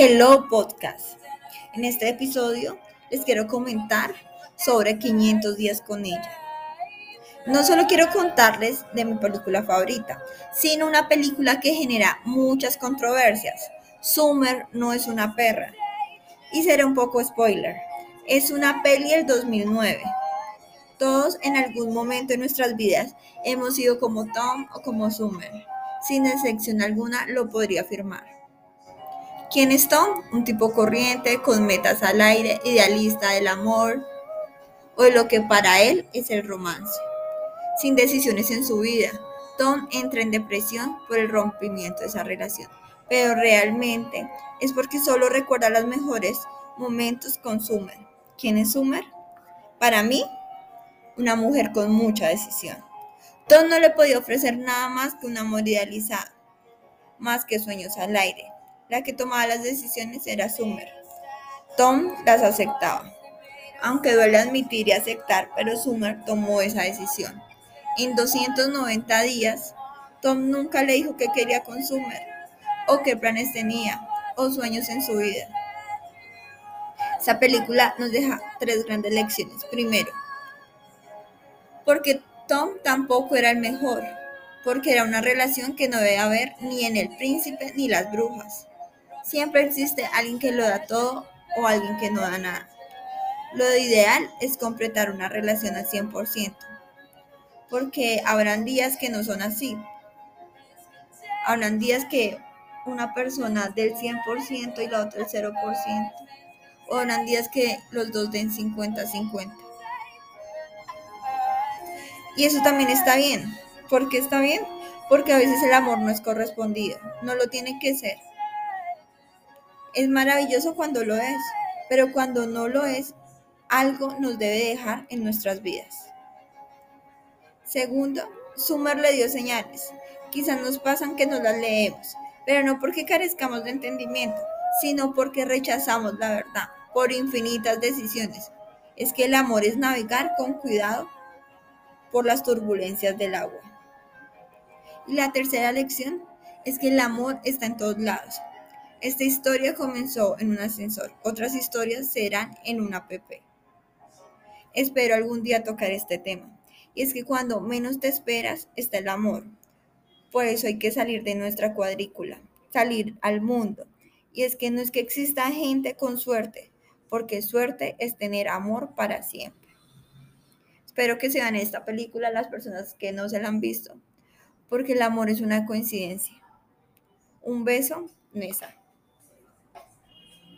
Hello Podcast. En este episodio les quiero comentar sobre 500 días con ella. No solo quiero contarles de mi película favorita, sino una película que genera muchas controversias. Summer no es una perra. Y será un poco spoiler. Es una peli del 2009. Todos en algún momento de nuestras vidas hemos sido como Tom o como Summer. Sin excepción alguna lo podría afirmar. ¿Quién es Tom? Un tipo corriente, con metas al aire, idealista del amor o de lo que para él es el romance. Sin decisiones en su vida, Tom entra en depresión por el rompimiento de esa relación, pero realmente es porque solo recuerda los mejores momentos con Summer. ¿Quién es Summer? Para mí, una mujer con mucha decisión. Tom no le podía ofrecer nada más que un amor idealizado, más que sueños al aire. La que tomaba las decisiones era Summer. Tom las aceptaba, aunque duele admitir y aceptar, pero Summer tomó esa decisión. En 290 días, Tom nunca le dijo qué quería con Summer, o qué planes tenía, o sueños en su vida. Esa película nos deja tres grandes lecciones. Primero, porque Tom tampoco era el mejor, porque era una relación que no debe haber ni en el príncipe ni las brujas. Siempre existe alguien que lo da todo o alguien que no da nada. Lo ideal es completar una relación al 100%, porque habrán días que no son así. Habrán días que una persona del 100% y la otra el 0%. O habrán días que los dos den 50-50. Y eso también está bien. ¿Por qué está bien? Porque a veces el amor no es correspondido, no lo tiene que ser. Es maravilloso cuando lo es, pero cuando no lo es, algo nos debe dejar en nuestras vidas. Segundo, Summer le dio señales. Quizás nos pasan que no las leemos, pero no porque carezcamos de entendimiento, sino porque rechazamos la verdad por infinitas decisiones. Es que el amor es navegar con cuidado por las turbulencias del agua. Y la tercera lección es que el amor está en todos lados. Esta historia comenzó en un ascensor, otras historias serán en una app. Espero algún día tocar este tema. Y es que cuando menos te esperas está el amor. Por eso hay que salir de nuestra cuadrícula, salir al mundo. Y es que no es que exista gente con suerte, porque suerte es tener amor para siempre. Espero que se esta película las personas que no se la han visto, porque el amor es una coincidencia. Un beso, Nessa.